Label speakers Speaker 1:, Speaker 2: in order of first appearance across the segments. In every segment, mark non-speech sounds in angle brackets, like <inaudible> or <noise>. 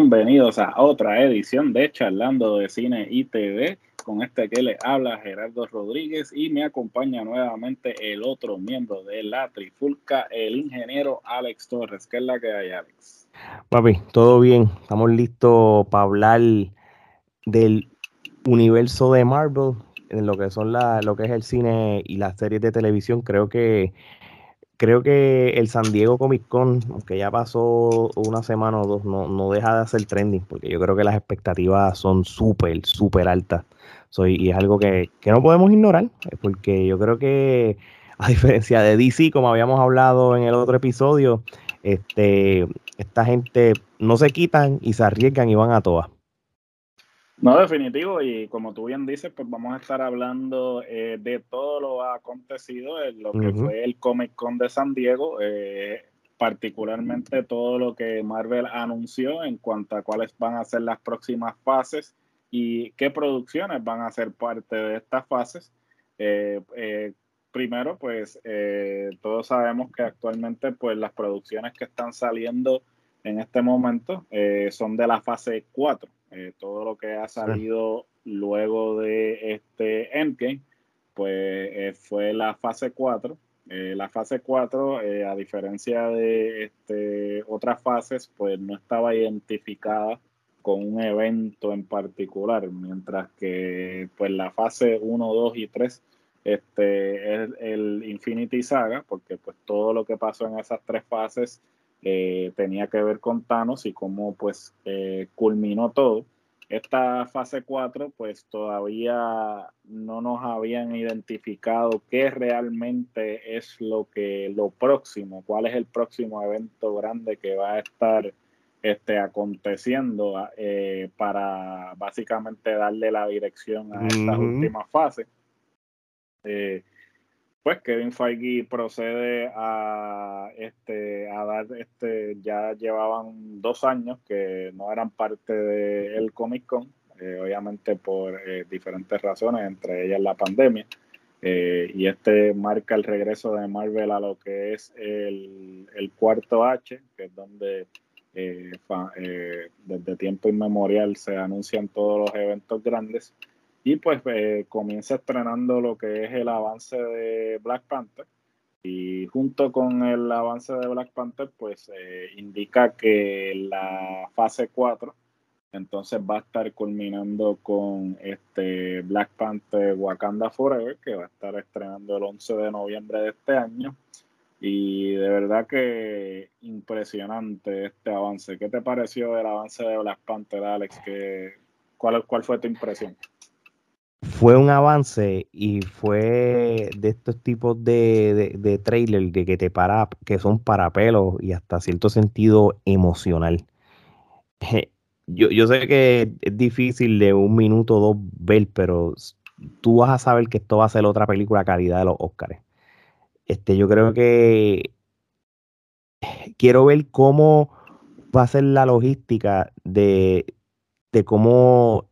Speaker 1: Bienvenidos a otra edición de Charlando de Cine y TV. Con este que le habla Gerardo Rodríguez y me acompaña nuevamente el otro miembro de la Trifulca, el ingeniero Alex Torres. ¿Qué es la que hay, Alex?
Speaker 2: Papi, todo bien. Estamos listos para hablar del universo de Marvel, en lo que son la, lo que es el cine y las series de televisión. Creo que creo que el San Diego Comic Con, aunque ya pasó una semana o dos, no, deja de hacer trending, porque yo creo que las expectativas son súper, súper altas. Soy, y es algo que, no podemos ignorar, eh, porque yo creo que, a diferencia de DC, como habíamos hablado en el otro episodio, este, esta gente no se quitan y se arriesgan y van a todas.
Speaker 1: No, definitivo, y como tú bien dices, pues vamos a estar hablando eh, de todo lo acontecido en lo que fue el Comic Con de San Diego, eh, particularmente todo lo que Marvel anunció en cuanto a cuáles van a ser las próximas fases y qué producciones van a ser parte de estas fases. Eh, primero, pues todos sabemos que actualmente pues las producciones que están saliendo en este momento son de la fase 4 eh, todo lo que ha salido luego de este Endgame, pues eh, fue la fase 4. Eh, la fase 4, a diferencia de este, otras fases, pues no estaba identificada con un evento en particular, mientras que pues la fase 1, 2 y 3 este, es el Infinity Saga, porque pues todo lo que pasó en esas tres fases eh, tenía que ver con Thanos y cómo pues eh, culminó todo. Esta fase 4 pues todavía no nos habían identificado qué realmente es lo que lo próximo, cuál es el próximo evento grande que va a estar este, aconteciendo eh, para básicamente darle la dirección a estas últimas fases pues Kevin Feige procede a este a dar este ya llevaban dos años que no eran parte del Comic Con eh, obviamente por eh, diferentes razones entre ellas la pandemia eh, y este marca el regreso de Marvel a lo que es el, el cuarto H que es donde desde tiempo inmemorial se anuncian todos los eventos grandes y pues eh, comienza estrenando lo que es el avance de Black Panther. Y junto con el avance de Black Panther, pues eh, indica que la fase 4 entonces va a estar culminando con este Black Panther Wakanda Forever, que va a estar estrenando el 11 de noviembre de este año. Y de verdad que impresionante este avance. ¿Qué te pareció el avance de Black Panther, Alex? ¿Qué, cuál, ¿Cuál fue tu impresión?
Speaker 2: Fue un avance y fue de estos tipos de, de, trailer de que te para, que son para pelos y hasta cierto sentido emocional. Yo, yo sé que es difícil de un minuto o dos ver, pero tú vas a saber que esto va a ser otra película calidad de los Oscars. Este, yo creo que quiero ver cómo va a ser la logística de, de cómo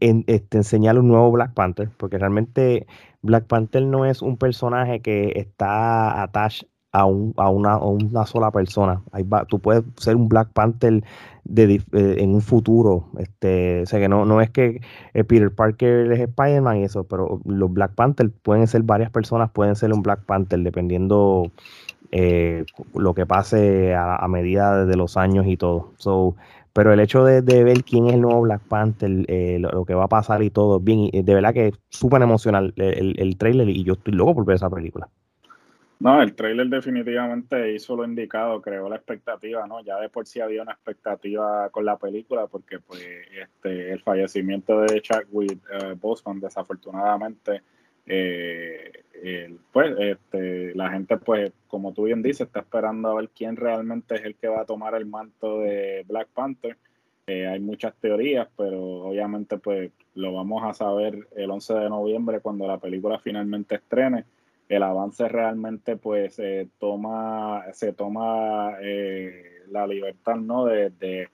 Speaker 2: en, este, enseñar un nuevo Black Panther, porque realmente Black Panther no es un personaje que está attached a, un, a, una, una sola persona. tú puedes ser un Black Panther de, eh, en un futuro. Este, o que no, no es que eh, Peter Parker es Spider-Man y eso, pero los Black Panther pueden ser varias personas, pueden ser un Black Panther dependiendo eh, lo que pase a, a, medida de los años y todo. So, pero el hecho de, ver quién es el nuevo Black Panther, eh, lo, que va a pasar y todo, bien, de verdad que es súper emocional el, el, trailer y yo estoy loco por ver esa película.
Speaker 1: No, el trailer definitivamente hizo lo indicado, creó la expectativa, ¿no? Ya de por sí había una expectativa con la película porque pues este el fallecimiento de Chadwick uh, Boseman desafortunadamente pues este, la gente, pues, como tú bien dices, está esperando a ver quién realmente es el que va a tomar el manto de Black Panther. hay muchas teorías, pero obviamente, pues, lo vamos a saber el 11 de noviembre cuando la película finalmente estrene el avance realmente pues toma, se toma eh, la libertad ¿no? De,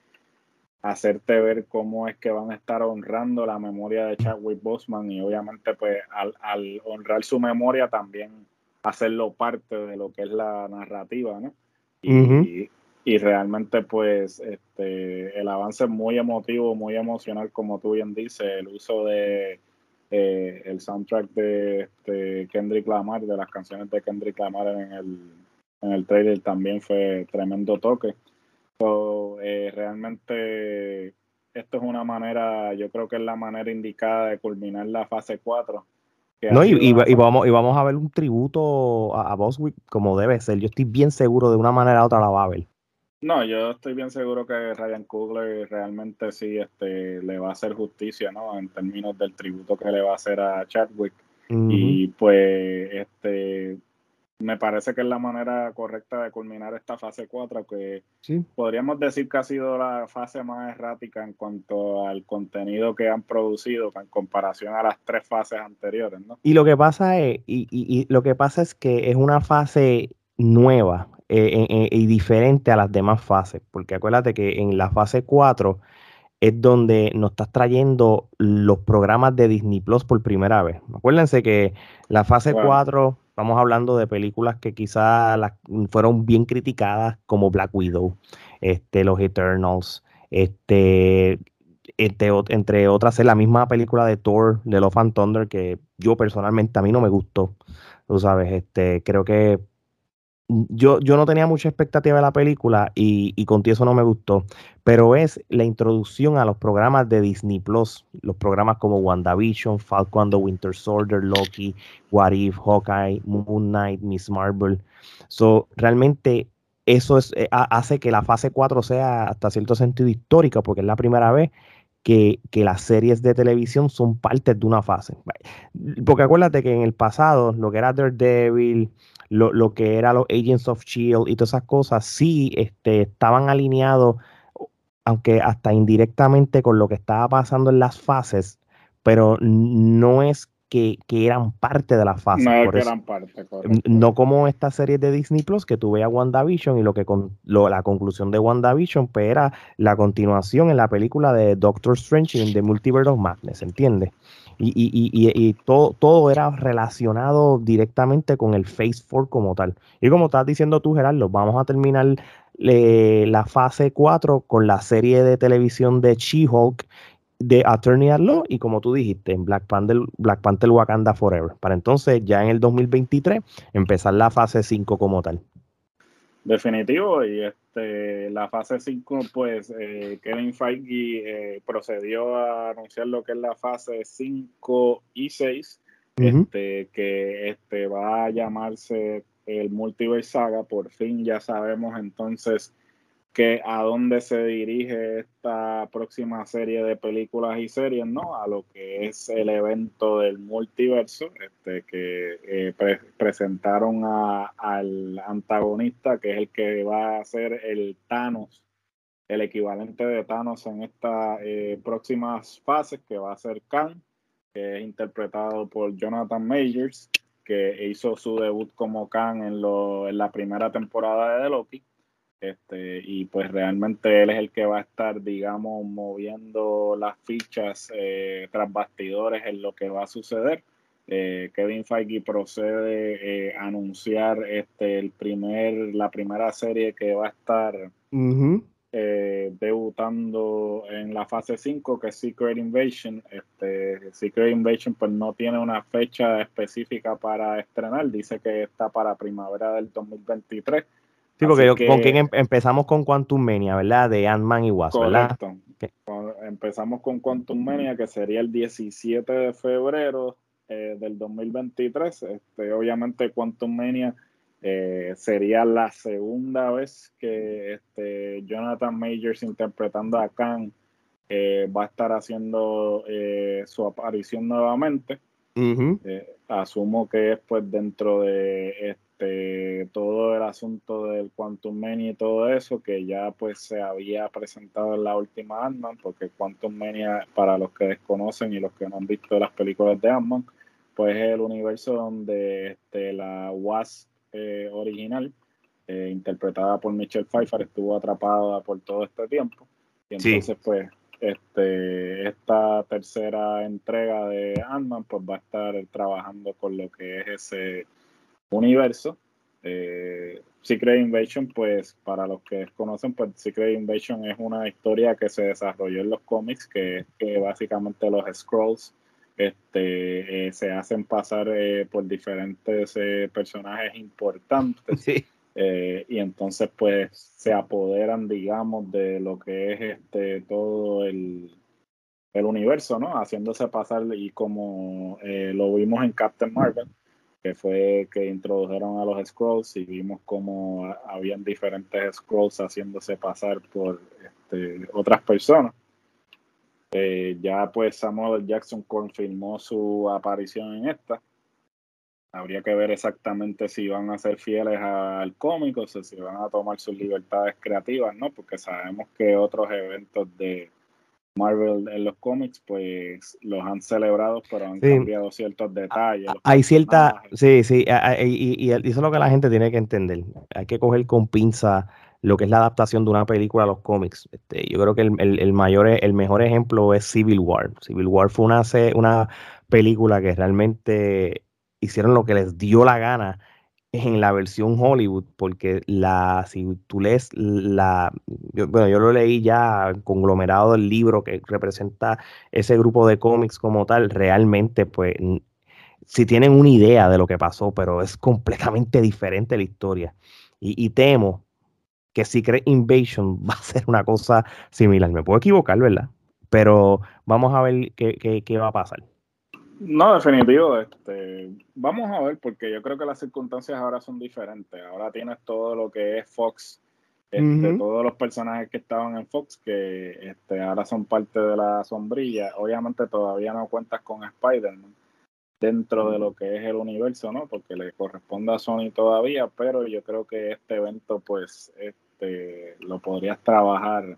Speaker 1: hacerte ver cómo es que van a estar honrando la memoria de Chadwick Boseman y obviamente pues al, honrar su memoria también hacerlo parte de lo que es la narrativa, ¿no? Y, y realmente pues este, el avance es muy emotivo, muy emocional como tú bien dices, el uso de eh, el soundtrack de, Kendrick Lamar, de las canciones de Kendrick Lamar en el, en el trailer también fue tremendo toque. Eh, realmente esto es una manera, yo creo que es la manera indicada de culminar la fase 4.
Speaker 2: No, y, vamos, y vamos a ver un tributo a, a Boswick como debe ser. Yo estoy bien seguro de una manera u otra la va a ver.
Speaker 1: No, yo estoy bien seguro que Ryan Coogler realmente sí este, le va a hacer justicia, ¿no? En términos del tributo que le va a hacer a Chadwick. Y pues, este, me parece que es la manera correcta de culminar esta fase 4, que podríamos decir que ha sido la fase más errática en cuanto al contenido que han producido en comparación a las tres fases anteriores, ¿no?
Speaker 2: Y lo que pasa es, y, y lo que pasa es que es una fase nueva eh, eh, y diferente a las demás fases, porque acuérdate que en la fase 4 es donde nos estás trayendo los programas de Disney Plus por primera vez. Acuérdense que la fase 4, estamos hablando de películas que quizás fueron bien criticadas, como Black Widow, este, Los Eternals, este, este entre otras, es la misma película de Thor, de Love and Thunder, que yo personalmente a mí no me gustó. Tú sabes, este, creo que yo, yo no tenía mucha expectativa de la película y, y con eso no me gustó, pero es la introducción a los programas de Disney Plus, los programas como WandaVision, Falcon the Winter Soldier, Loki, What If, Hawkeye, Moon Knight, Miss Marvel. So, realmente eso es, eh, hace que la fase 4 sea hasta cierto sentido histórica, porque es la primera vez que, que, las series de televisión son parte de una fase. Porque acuérdate que en el pasado, lo que era Daredevil, lo, que era los Agents of Shield y todas esas cosas, sí este, estaban alineados, aunque hasta indirectamente con lo que estaba pasando en las fases, pero no es que, eran parte de la fase.
Speaker 1: No, que eran parte,
Speaker 2: no como esta serie de Disney Plus que tuve a WandaVision y lo que con, la conclusión de WandaVision pues era la continuación en la película de Doctor Strange en The Multiverse of Madness, ¿entiendes? Y, y, y, y, todo, todo era relacionado directamente con el Phase 4 como tal. Y como estás diciendo tú, Gerardo, vamos a terminar eh, la fase 4 con la serie de televisión de She-Hulk de Attorney at Law y como tú dijiste, en Black Panther, Black Panther Wakanda Forever. Para entonces, ya en el 2023, empezar la fase 5 como tal.
Speaker 1: Definitivo, y este, la fase 5, pues eh, Kevin Feige eh, procedió a anunciar lo que es la fase 5 y 6, este, que este, va a llamarse el Multiverse Saga, por fin ya sabemos entonces que a dónde se dirige esta próxima serie de películas y series, ¿no? A lo que es el evento del multiverso, este, que eh, presentaron al antagonista, que es el que va a ser el Thanos, el equivalente de Thanos en estas eh, próximas fases, que va a ser Khan, que es interpretado por Jonathan Majors, que hizo su debut como Khan en, en la primera temporada de The Loki este, y pues realmente él es el que va a estar, digamos, moviendo las fichas eh, tras bastidores en lo que va a suceder. Eh, Kevin Feige procede eh, a anunciar este, el primer, la primera serie que va a estar debutando en la fase 5, que es Secret Invasion. Este, Secret Invasion pues no tiene una fecha específica para estrenar, dice que está para primavera del 2023
Speaker 2: Sí, porque con quién em, empezamos con Quantum Mania, ¿verdad? De Ant-Man y Wasp, ¿verdad?
Speaker 1: Empezamos con Quantum Mania, que sería el 17 de febrero eh, del 2023. Este, obviamente, Quantum Mania eh, sería la segunda vez que este, Jonathan Majors interpretando a Khan eh, va a estar haciendo su aparición nuevamente. Asumo que es pues dentro de este todo el asunto del Quantum Mania y todo eso que ya pues se había presentado en la última Ant-Man, porque Quantum Mania, para los que desconocen y los que no han visto las películas de Ant-Man, pues es el universo donde este, la Wasp eh, original, eh, interpretada por Michelle Pfeiffer, estuvo atrapada por todo este tiempo. Y entonces, pues, este, esta tercera entrega de Ant-Man, pues va a estar trabajando con lo que es ese universo. Eh, Secret Invasion, pues para los que conocen, pues Secret Invasion es una historia que se desarrolló en los cómics, que, que básicamente los Scrolls este, eh, se hacen pasar eh, por diferentes eh, personajes importantes. y entonces pues se apoderan, digamos, de lo que es este todo el, el universo, ¿no? Haciéndose pasar y como lo vimos en Captain Marvel, que fue que introdujeron a los Scrolls y vimos como habían diferentes Scrolls haciéndose pasar por este, otras personas. Eh, ya pues Samuel Jackson confirmó su aparición en esta. Habría que ver exactamente si van a ser fieles al cómic o si van a tomar sus libertades creativas, ¿no? Porque sabemos que otros eventos de Marvel en los cómics, pues los han celebrado, pero han cambiado ciertos detalles.
Speaker 2: Hay cierta, sí, sí, y, y, eso es lo que la gente tiene que entender. Hay que coger con pinza lo que es la adaptación de una película a los cómics. Este, yo creo que el, mayor, el mejor ejemplo es Civil War. Civil War fue una, una película que realmente hicieron lo que les dio la gana en la versión Hollywood, porque la, si tú lees la, bueno, yo lo leí ya conglomerado del libro que representa ese grupo de cómics como tal, realmente pues si tienen una idea de lo que pasó, pero es completamente <laughs> diferente la historia. Y, y temo que Secret Invasion <laughs> va a ser una cosa similar. Me puedo equivocar, ¿verdad? Pero vamos a ver qué, qué, va a pasar.
Speaker 1: No, definitivo. Este, vamos a ver, porque yo creo que las circunstancias ahora son diferentes. Ahora tienes todo lo que es Fox, este, todos los personajes que estaban en Fox, que este, ahora son parte de la sombrilla. Obviamente todavía no cuentas con Spider-Man dentro de lo que es el universo, ¿no? Porque le corresponde a Sony todavía, pero yo creo que este evento, pues, este, lo podrías trabajar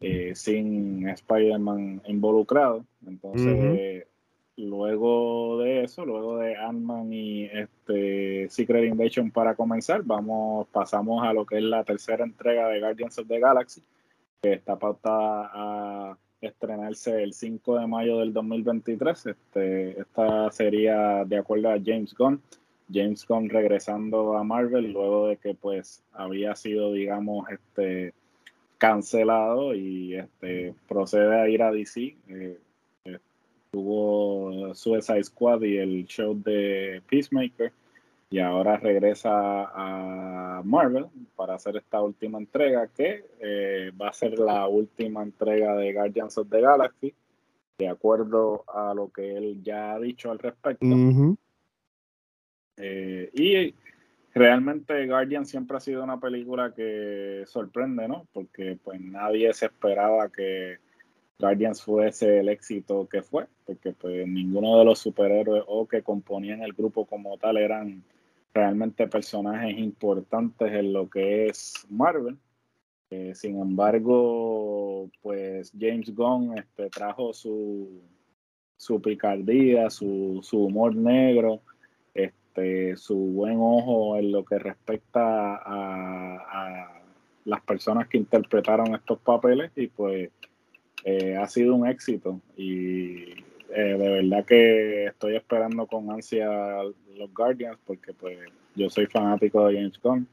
Speaker 1: eh, sin Spider-Man involucrado. Entonces, luego de eso, luego de Ant-Man y este Secret Invasion para comenzar, vamos, pasamos a lo que es la tercera entrega de Guardians of the Galaxy, que está pautada a estrenarse el 5 de mayo del 2023. Este, esta sería de acuerdo a James Gunn. James Gunn regresando a Marvel luego de que pues había sido digamos este cancelado y este procede a ir a DC. Eh, tuvo Suicide Squad y el show de Peacemaker y ahora regresa a Marvel para hacer esta última entrega que eh, va a ser la última entrega de Guardians of the Galaxy de acuerdo a lo que él ya ha dicho al respecto. Eh, y realmente Guardians siempre ha sido una película que sorprende no porque pues nadie se esperaba que Guardians fuese el éxito que fue porque pues ninguno de los superhéroes o que componían el grupo como tal eran realmente personajes importantes en lo que es Marvel. Eh, sin embargo, pues James Gunn este, trajo su, su picardía, su, su, humor negro, este, su buen ojo en lo que respecta a, las personas que interpretaron estos papeles y pues eh, ha sido un éxito y eh, de verdad que estoy esperando con ansia los Guardians porque pues yo soy fanático de James Gunn.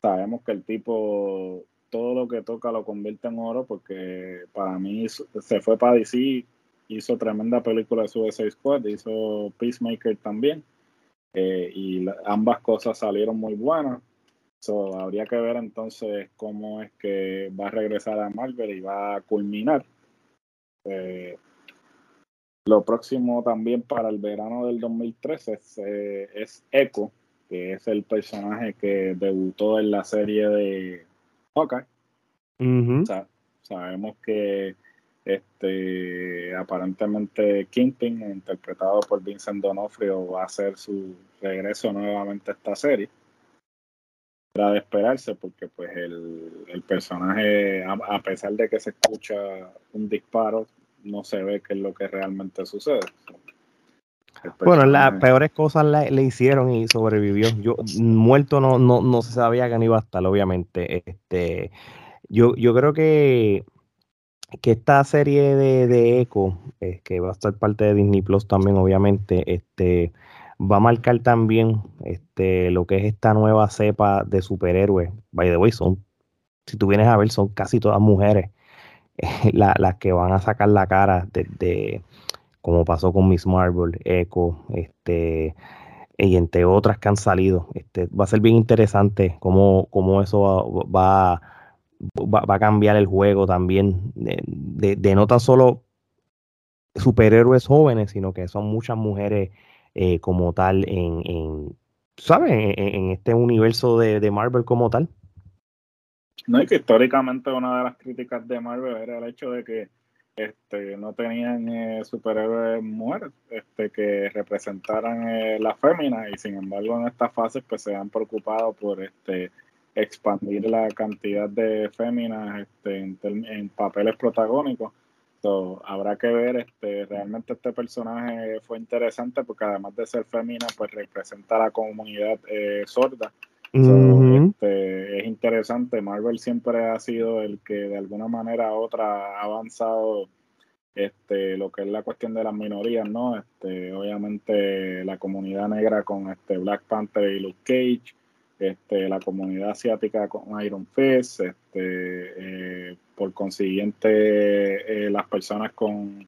Speaker 1: Sabemos que el tipo todo lo que toca lo convierte en oro porque para mí se fue para DC, hizo tremenda película de Suicide Squad, hizo Peacemaker también eh, y ambas cosas salieron muy buenas. So, habría que ver entonces cómo es que va a regresar a Marvel y va a culminar. Eh, lo próximo también para el verano del 2013 es, eh, es Echo, que es el personaje que debutó en la serie de Hawkeye. sabemos que Este, aparentemente Kingpin, interpretado por Vincent Donofrio, va a hacer su regreso nuevamente a esta serie. Era de esperarse porque pues el, personaje, a, pesar de que se escucha un disparo, no se ve qué es lo que realmente sucede.
Speaker 2: Bueno, las peores cosas le, hicieron y sobrevivió. Yo muerto no, no, no se sabía que no iba a estar, obviamente. Este, yo, yo creo que, que esta serie de, de Echo, eh, que va a estar parte de Disney Plus también, obviamente, este, va a marcar también este, lo que es esta nueva cepa de superhéroes. By the way, son, si tú vienes a ver, son casi todas mujeres las que van a sacar la cara de como pasó con Miss Marvel, Echo, este, y entre otras que han salido. Este, va a ser bien interesante cómo, cómo eso va, va, a cambiar el juego también, de, no tan solo superhéroes jóvenes, sino que son muchas mujeres eh, como tal en, en ¿sabes? En, este universo de, de Marvel como tal.
Speaker 1: No, y que históricamente una de las críticas de Marvel era el hecho de que este, no tenían eh, superhéroes mujeres este, que representaran eh, la fémina y sin embargo en esta fase pues se han preocupado por este, expandir la cantidad de féminas este, en, papeles protagónicos. Habrá que ver, este, realmente este personaje fue interesante porque además de ser fémina pues representa a la comunidad eh, sorda. este, es interesante, Marvel siempre ha sido el que de alguna manera u otra ha avanzado este, lo que es la cuestión de las minorías, ¿no? Este, obviamente la comunidad negra con este Black Panther y Luke Cage, este, la comunidad asiática con Iron Fist, este, eh, por consiguiente eh, las personas con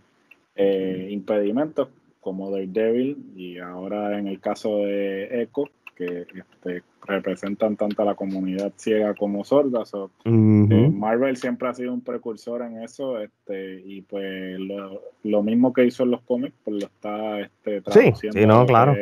Speaker 1: eh, impedimentos como Daredevil y ahora en el caso de Echo, que este, representan tanto a la comunidad ciega como sorda. Eh, Marvel siempre ha sido un precursor en eso, este, y pues lo, mismo que hizo en los cómics, pues lo está este,
Speaker 2: traduciendo. Sí, no, claro.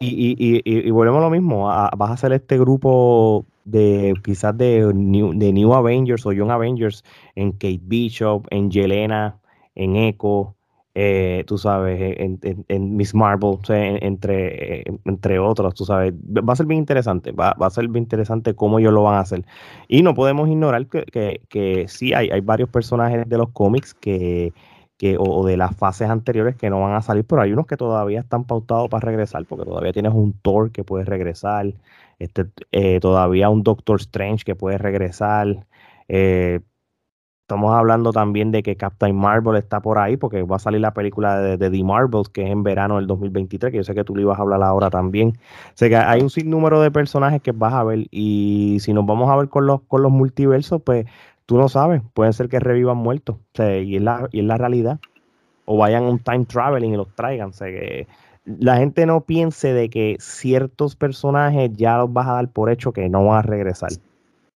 Speaker 2: Y, y, volvemos a lo mismo, vas a hacer este grupo de quizás de New, de New Avengers o Young Avengers en Kate Bishop, en Yelena, en Echo, eh, tú sabes, en, en, Miss Marvel, entre, entre otros, tú sabes, va a ser bien interesante, va, a ser bien interesante cómo ellos lo van a hacer. Y no podemos ignorar que, que, que sí, hay, hay varios personajes de los cómics que, que o, de las fases anteriores que no van a salir, pero hay unos que todavía están pautados para regresar, porque todavía tienes un Thor que puede regresar, este, eh, todavía un Doctor Strange que puede regresar. Eh, Estamos hablando también de que Captain Marvel está por ahí, porque va a salir la película de, The Marvels, que es en verano del 2023, que yo sé que tú le ibas a hablar ahora también. O sea que hay un sinnúmero de personajes que vas a ver, y si nos vamos a ver con los, con los multiversos, pues tú no sabes, pueden ser que revivan muertos, o sea, y, es la, y es la realidad. O vayan un time traveling y los traigan. O sea que la gente no piense de que ciertos personajes ya los vas a dar por hecho que no van a regresar.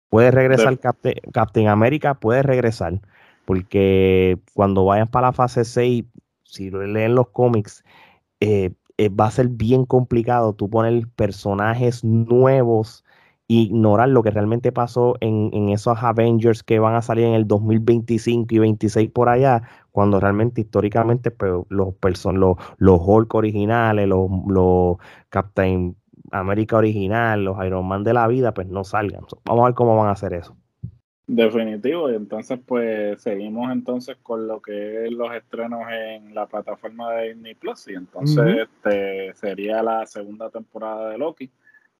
Speaker 2: Puede regresar Captain, Captain América, puede regresar, porque cuando vayan para la fase 6, si leen los cómics, eh, eh, va a ser bien complicado tú poner personajes nuevos ignorar lo que realmente pasó en, esos Avengers que van a salir en el 2025 y 26 por allá, cuando realmente históricamente pues, los, los, los Hulk originales, los, los Captain América original, los Iron Man de la vida, pues no salgan. Vamos a ver cómo van a hacer eso.
Speaker 1: Definitivo, y entonces pues seguimos entonces con lo que es los estrenos en la plataforma de Disney Plus y entonces este sería la segunda temporada de Loki.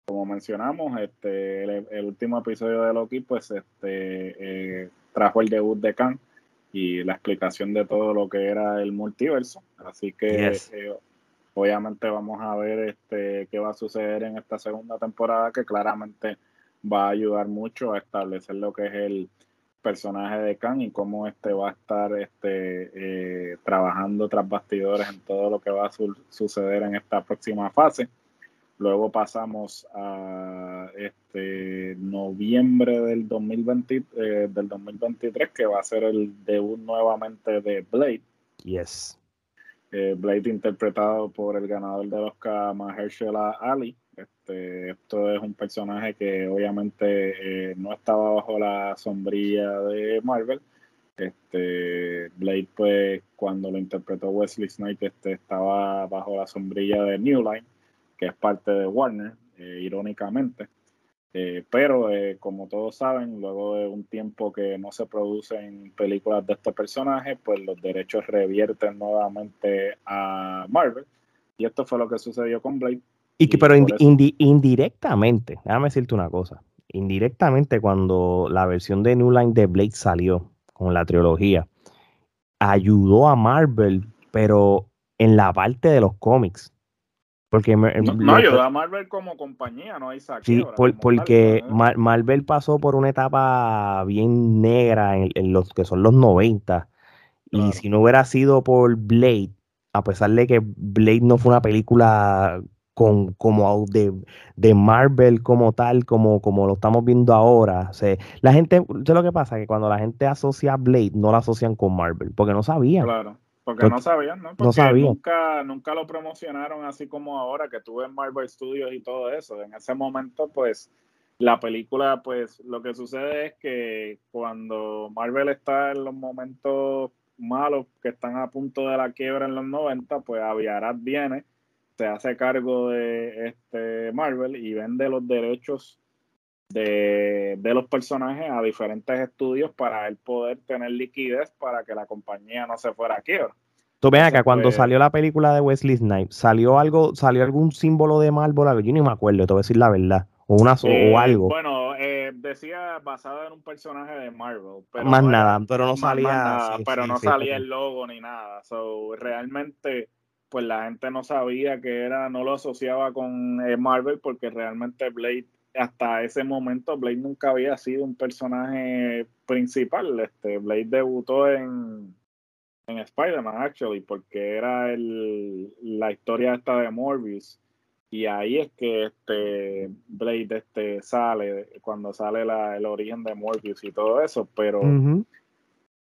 Speaker 1: Como mencionamos, este el, último episodio de Loki pues este eh, trajo el debut de Khan y la explicación de todo lo que era el multiverso. Así que eh, Obviamente vamos a ver este qué va a suceder en esta segunda temporada que claramente va a ayudar mucho a establecer lo que es el personaje de Khan y cómo este va a estar este eh, trabajando tras bastidores en todo lo que va a suceder en esta próxima fase. Luego pasamos a este noviembre del 2020, eh, del 2023 que va a ser el debut nuevamente de Blade.
Speaker 2: Yes.
Speaker 1: Eh, Blade interpretado por el ganador del Oscar Mahershala Ali. Este, esto es un personaje que obviamente eh, no estaba bajo la sombrilla de Marvel Este, Blade, pues, cuando lo interpretó Wesley Snipes, este, estaba bajo la sombrilla de New Line, que es parte de Warner, eh, irónicamente. Eh, pero, eh, como todos saben, luego de un tiempo que no se producen películas de este personaje, pues los derechos revierten nuevamente a Marvel. Y esto fue lo que sucedió con Blade.
Speaker 2: Y que, pero indirectamente, déjame decirte una cosa. Indirectamente, cuando la versión de New Line de Blade salió con la trilogía, ayudó a Marvel, pero en la parte de los cómics. Porque
Speaker 1: no, a Marvel como compañía, no hay
Speaker 2: Sí, porque Marvel pasó por una etapa bien negra en, los que son los 90. Y si no hubiera sido por Blade, a pesar de que Blade no fue una película con, como de, de, Marvel como tal, como, como lo estamos viendo ahora. O sea, la gente, ¿sabes lo que pasa? Que cuando la gente asocia a Blade, no la asocian con Marvel, porque no sabían.
Speaker 1: Claro, porque no sabían, ¿no? Porque no sabían. Nunca, nunca lo promocionaron así como ahora, que tuve en Marvel Studios y todo eso. En ese momento, pues, la película, pues, lo que sucede es que cuando Marvel está en los momentos malos, que están a punto de la quiebra en los 90, pues Aviarat viene se hace cargo de este Marvel y vende los derechos de, los personajes a diferentes estudios para él poder tener liquidez para que la compañía no se fuera a quiebra.
Speaker 2: Tú ven acá, cuando pues, salió la película de Wesley Snipes, ¿salió algo, salió algún símbolo de Marvel? Yo ni me acuerdo, te voy a decir la verdad. O, una, o
Speaker 1: eh,
Speaker 2: algo.
Speaker 1: Bueno, eh, decía basado en un personaje de Marvel.
Speaker 2: Pero más nada, pero no salía.
Speaker 1: pero no salía el logo ni nada. So, realmente pues la gente no sabía que era, no lo asociaba con eh, Marvel porque realmente Blade, hasta ese momento, Blade nunca había sido un personaje principal. Este, Blade debutó en, en Spider-Man, actually, porque era el, la historia esta de Morbius. Y ahí es que este Blade este, sale, cuando sale la, el origen de Morbius y todo eso, pero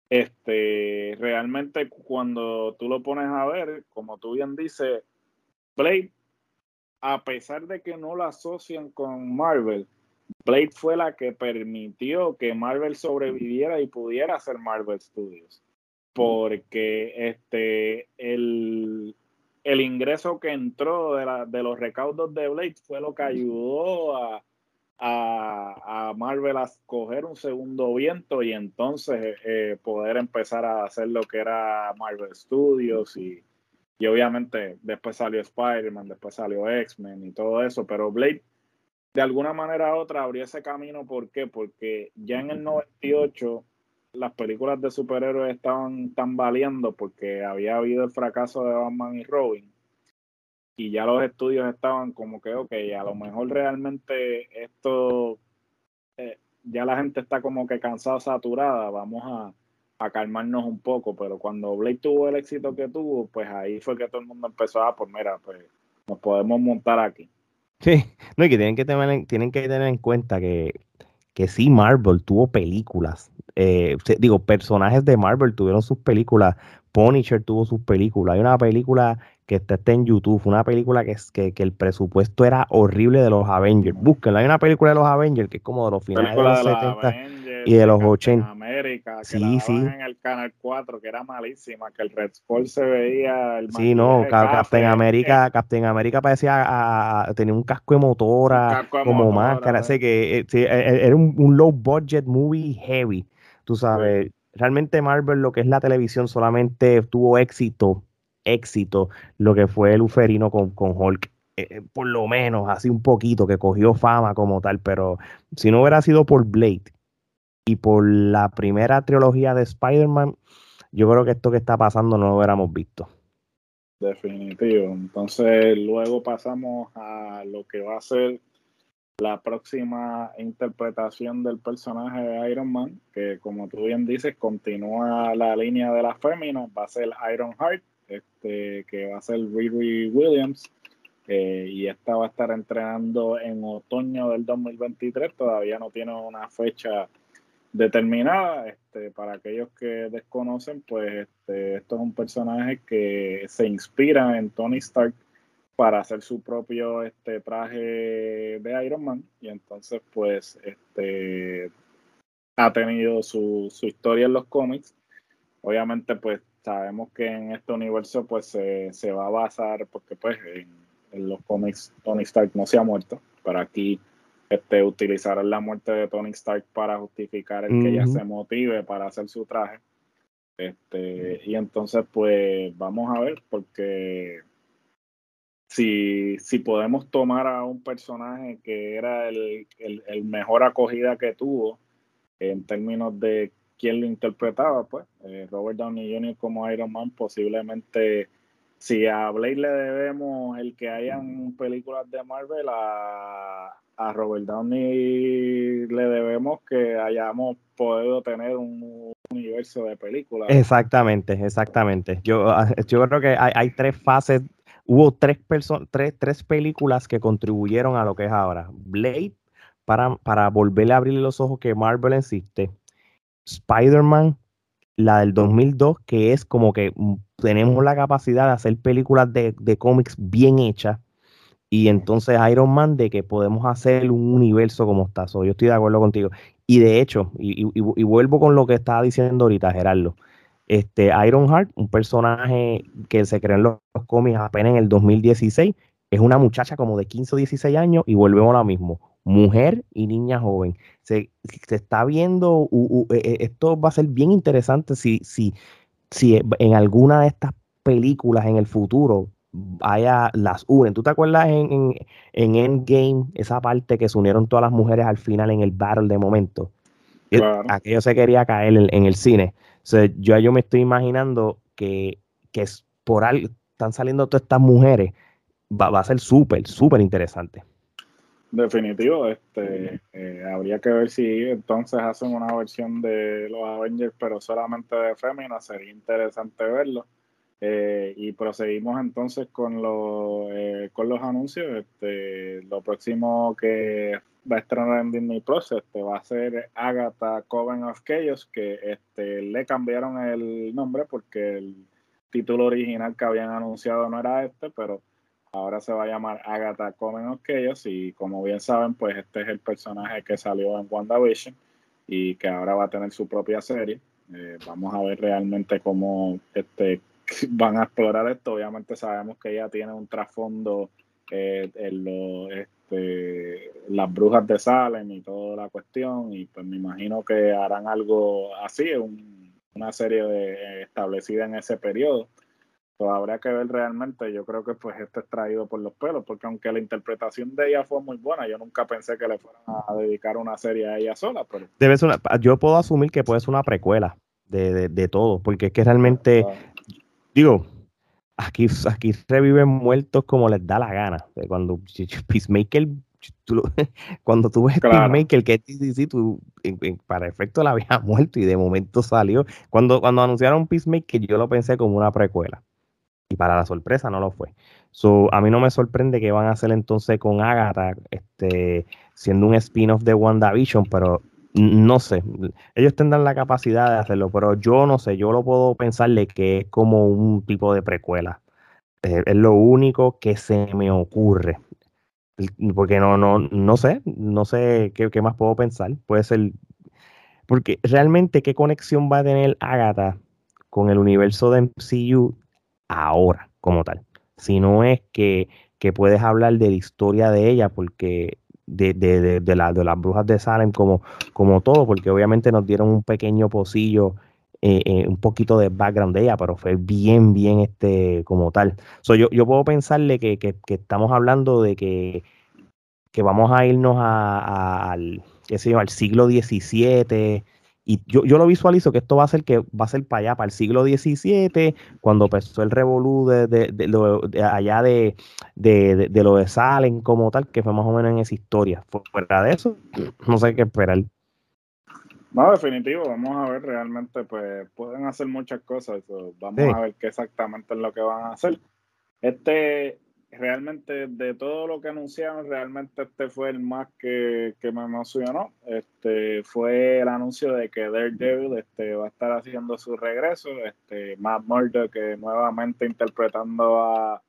Speaker 1: este, realmente cuando tú lo pones a ver, como tú bien dices, Blade, a pesar de que no lo asocian con Marvel, Blade fue la que permitió que Marvel sobreviviera y pudiera hacer Marvel Studios. Porque este, el, el ingreso que entró de, la, de los recaudos de Blade fue lo que ayudó a, a, Marvel a coger un segundo viento y entonces eh, poder empezar a hacer lo que era Marvel Studios y, y obviamente después salió Spider-Man, después salió X-Men y todo eso, pero Blade de alguna manera u otra abrió ese camino, ¿por qué? Porque ya en el 98 las películas de superhéroes estaban tambaleando porque había habido el fracaso de Batman y Robin. Y ya los estudios estaban como que, ok, a lo mejor realmente esto, eh, ya la gente está como que cansada, saturada, vamos a, calmarnos un poco, pero cuando Blade tuvo el éxito que tuvo, pues ahí fue que todo el mundo empezó a, pues mira, pues nos podemos montar aquí.
Speaker 2: Sí, no, y que tienen que tener, tienen que tener en cuenta que, que sí, Marvel tuvo películas, eh, digo, personajes de Marvel tuvieron sus películas, Punisher tuvo sus películas, hay una película que está, en YouTube. Una película que, es, que, que, el presupuesto era horrible de los Avengers. Búsquenla. Hay una película de los Avengers que es como de los finales de los, 70 y de los 80.
Speaker 1: América, que sí, sí. en el Canal 4, que era malísima, que el Red Sport se veía. El
Speaker 2: sí, no, Captain América, Captain América parecía a, tenía un casco de motora, como máscara. Así que eh, e, e, era un, low budget movie heavy. Tú sabes, realmente Marvel, lo que es la televisión, solamente tuvo éxito éxito lo que fue el Uferino con, con Hulk. Eh, eh, por lo menos, así un poquito, que cogió fama como tal, pero si no hubiera sido por Blade y por la primera trilogía de Spider-Man, yo creo que esto que está pasando no lo hubiéramos visto.
Speaker 1: Definitivo. Entonces, luego pasamos a lo que va a ser la próxima interpretación del personaje de Iron Man, que como tú bien dices, continúa la línea de las féminas, va a ser Iron Heart, este, que va a ser Riri Williams. Eh, y esta va a estar entrenando en otoño del 2023. Todavía no tiene una fecha determinada. Este, para aquellos que desconocen, pues este, esto es un personaje que se inspira en Tony Stark para hacer su propio este, traje de Iron Man. Y entonces, pues, este, ha tenido su, su historia en los cómics obviamente pues sabemos que en este universo pues se, va a basar, porque pues en, los cómics Tony Stark no se ha muerto, pero aquí este, utilizarán la muerte de Tony Stark para justificar el que ella se motive para hacer su traje. Este, y entonces pues vamos a ver, porque si, si podemos tomar a un personaje que era el, el mejor acogida que tuvo en términos de quién lo interpretaba, pues. Eh, Robert Downey Jr. como Iron Man, posiblemente, si a Blade le debemos el que hayan películas de Marvel, a, Robert Downey le debemos que hayamos podido tener un universo de películas.
Speaker 2: Exactamente, exactamente. Yo, ah, yo creo que hay, hay tres fases, hubo tres, tres, tres películas que contribuyeron a lo que es ahora. Blade, para, para volverle a abrir los ojos que Marvel existe. Spider-Man, la del 2002, que es como que mm, tenemos la capacidad de hacer películas de, cómics bien hechas. Y entonces Iron Man de que podemos hacer un universo como está. yo estoy de acuerdo contigo. Y de hecho, y, vuelvo con lo que estaba diciendo ahorita, Gerardo. Este, Ironheart, un personaje que se creó en los, los cómics apenas en el 2016, es una muchacha como de 15 o 16 años y volvemos a lo mismo mujer y niña joven. Se, está viendo, e, e, esto va a ser bien interesante si, si, si en alguna de estas películas en el futuro haya las unen. ¿Tú te acuerdas en, en, Endgame, esa parte que se unieron todas las mujeres al final en el battle de momento? Aquello se quería caer en, el cine. yo, yo me estoy imaginando que, que por algo están saliendo todas estas mujeres. Va, va a ser súper, súper interesante.
Speaker 1: Definitivo, este eh, habría que ver si entonces hacen una versión de los Avengers, pero solamente de Femina, sería interesante verlo. Eh, y proseguimos entonces con, los eh, con los anuncios. Este, lo próximo que va a estrenar en Disney Plus este, va a ser Agatha Coven of Chaos, que este, le cambiaron el nombre porque el título original que habían anunciado no era este, pero Ahora se va a llamar Agatha Comen y como bien saben, pues este es el personaje que salió en WandaVision y que ahora va a tener su propia serie. Eh, vamos a ver realmente cómo este, <laughs> van a explorar esto. Obviamente sabemos que ella tiene un trasfondo eh, en lo, este, las brujas de Salem y toda la cuestión y pues me imagino que harán algo así, una serie de, establecida en ese periodo habría que ver realmente. Yo creo que pues este es traído por los pelos, porque aunque la interpretación de ella fue muy buena, yo nunca pensé que le fueran a dedicar una serie a ella sola. Pero...
Speaker 2: Debe ser una, yo puedo asumir que puede ser una precuela de, de, todo, porque es que realmente, digo, aquí, aquí reviven muertos como les da la gana. Cuando Peacemaker <laughs> cuando tú ves Peacemaker, que sí, tú, para efecto la había <laughs> muerto y de momento salió. Cuando, cuando anunciaron Peacemaker, yo lo pensé como una precuela y para la sorpresa no lo fue. A mí no me sorprende que van a hacer entonces con Agatha, este, siendo un spin-off de WandaVision, pero no sé, ellos tendrán la capacidad de hacerlo, pero yo no sé, yo lo puedo pensarle que es como un tipo de precuela. Eh, es lo único que se me ocurre. Porque no, no, no sé, no sé qué, qué más puedo pensar. Puede ser. Porque realmente, ¿qué conexión va a tener Agatha con el universo de MCU ahora como tal, sino es que, puedes hablar de la historia de ella, porque de, de, de, la, de las brujas de Salem como, como todo, porque obviamente nos dieron un pequeño pocillo, eh, eh, un poquito de background de ella, pero fue bien, bien este como tal. So, yo, yo puedo pensarle que, que, estamos hablando de que, que vamos a irnos a, al, qué sé al siglo XVII, y yo, yo lo visualizo que esto va a ser que va a ser para allá, para el siglo XVII, cuando empezó el revolú de, de, lo, allá de, de, lo de Salen como tal, que fue más o menos en esa historia. Fuera de eso, no sé qué esperar.
Speaker 1: No, definitivo, vamos a ver realmente, pues pueden hacer muchas cosas, vamos a ver qué exactamente es lo que van a hacer. Este, realmente de todo lo que anunciaron, realmente este fue el más que, me emocionó. Este fue el anuncio de que Daredevil este, va a estar haciendo su regreso. Este, Matt Murdock que nuevamente interpretando a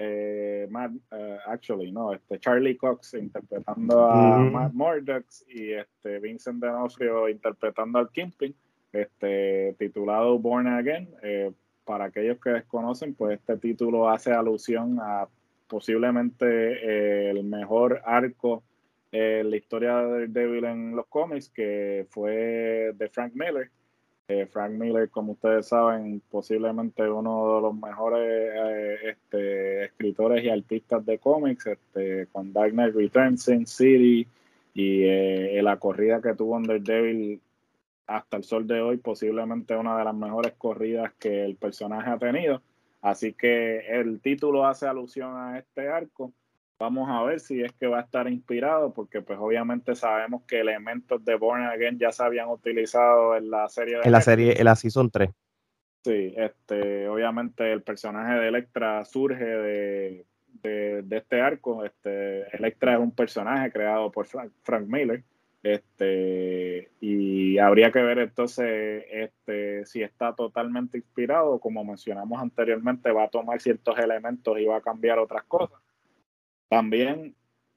Speaker 1: eh, Matt, eh, actually, no, este Charlie Cox interpretando a Matt Murdock y este Vincent D'Onofrio interpretando al Kingpin. este, titulado Born Again. Eh, para aquellos que desconocen, pues este título hace alusión a posiblemente eh, el mejor arco en la historia de Devil en los cómics, que fue de Frank Miller. Eh, Frank Miller, como ustedes saben, posiblemente uno de los mejores este, escritores y artistas de cómics, este, con Dark Knight Returns, City y la corrida que tuvo en Devil hasta el sol de hoy posiblemente una de las mejores corridas que el personaje ha tenido. Así que el título hace alusión a este arco. Vamos a ver si es que va a estar inspirado, porque pues obviamente sabemos que elementos de Born Again ya se habían utilizado en la serie
Speaker 2: de En la serie, en la Season 3.
Speaker 1: Sí, este, obviamente el personaje de Electra surge de, este arco. Este, Electra es un personaje creado por Frank Miller este, y habría que ver entonces este, si está totalmente inspirado, como mencionamos anteriormente, va a tomar ciertos elementos y va a cambiar otras cosas. También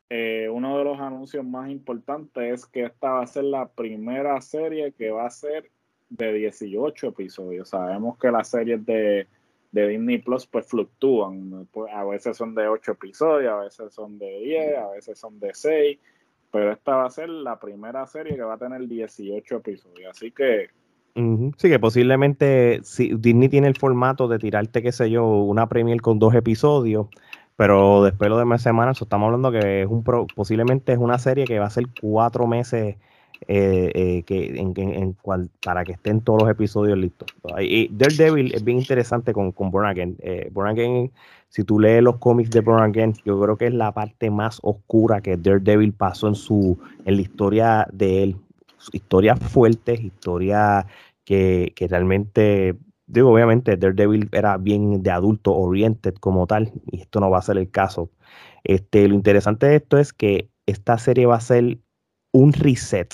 Speaker 1: eh, uno de los anuncios más importantes es que esta va a ser la primera serie que va a ser de 18 episodios. Sabemos que las series de, de Disney Plus pues fluctúan, pues, a veces son de 8 episodios, a veces son de 10, a veces son de 6 pero esta va a ser la primera serie que va a tener 18 episodios, así que...
Speaker 2: Sí, que posiblemente si Disney tiene el formato de tirarte, qué sé yo, una premier con dos episodios, pero después lo demás semanas, estamos hablando que es un posiblemente es una serie que va a ser cuatro meses eh, eh, que, para que estén todos los episodios listos. Daredevil es bien interesante con, con. Eh, Born Again si tú lees los cómics de Born Again, yo creo que es la parte más oscura que Daredevil pasó en su en la historia de él. Historias fuertes, historias que, que realmente, digo, obviamente Daredevil era bien de adulto oriented como tal, y esto no va a ser el caso. Este, lo interesante de esto es que esta serie va a ser un reset.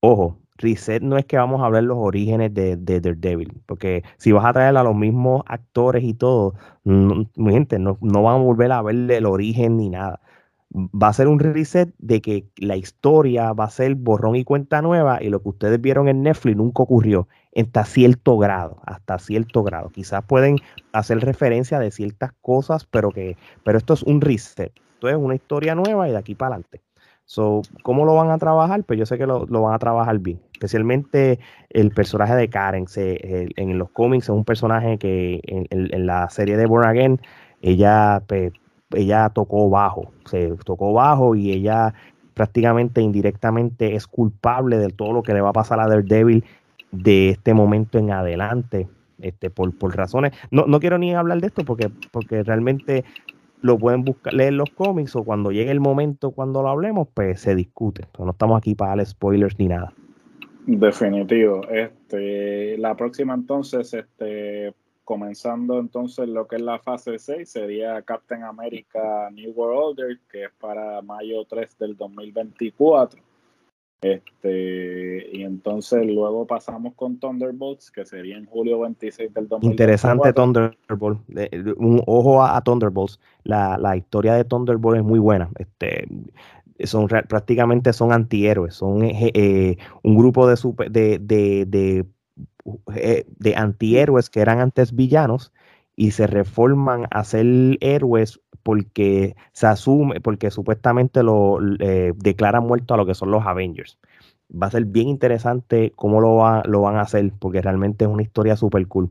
Speaker 2: Ojo, reset no es que vamos a ver los orígenes de, de Daredevil, porque si vas a traer a los mismos actores y todo, mi gente, no, no vamos a volver a ver el origen ni nada. Va a ser un reset de que la historia va a ser borrón y cuenta nueva y lo que ustedes vieron en Netflix nunca ocurrió hasta cierto grado, hasta cierto grado. Quizás pueden hacer referencia de ciertas cosas, pero que, pero esto es un reset. Esto es una historia nueva y de aquí para adelante. So, ¿Cómo lo van a trabajar? Pues yo sé que lo, van a trabajar bien. Especialmente el personaje de Karen. en los cómics es un personaje que en, la serie de Born Again, ella, pues, ella tocó bajo. Se tocó bajo y ella prácticamente indirectamente es culpable de todo lo que le va a pasar a Daredevil de este momento en adelante. Este, por, por razones. No, no quiero ni hablar de esto porque, porque realmente lo pueden buscar, leer los cómics o cuando llegue el momento cuando lo hablemos, pues se discute. no estamos aquí para dar spoilers ni nada.
Speaker 1: Definitivo. Este, la próxima entonces, este, comenzando entonces lo que es la fase 6, sería Captain America New World Order, que es para mayo 3 del 2024. Este, y entonces luego pasamos con Thunderbolts, que sería en julio 26 del 2024.
Speaker 2: Interesante Thunderbolt. Un ojo a, Thunderbolts. La, la, historia de Thunderbolt es muy buena. Este, son prácticamente son antihéroes. Son eh, eh, un grupo de, super, de, de, de, eh, de antihéroes que eran antes villanos y se reforman a ser héroes porque se asume, porque supuestamente lo eh, declaran muerto a lo que son los Avengers. Va a ser bien interesante cómo lo, va, lo van a hacer, porque realmente es una historia súper cool.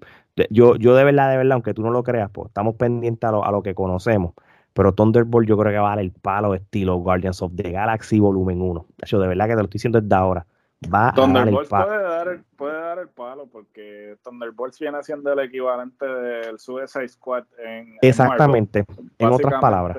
Speaker 2: Yo, yo de verdad, de verdad, aunque tú no lo creas, pues estamos pendientes a lo, a lo que conocemos. Pero Thunderbolt yo creo que va a dar el palo estilo Guardians of the Galaxy Volumen 1. Yo de verdad que te lo estoy diciendo desde ahora. Va
Speaker 1: a dar el palo. Puede dar el, puede dar el palo porque Thunderbolts viene siendo el equivalente del Suicide Squad en.
Speaker 2: Exactamente, en, otras palabras.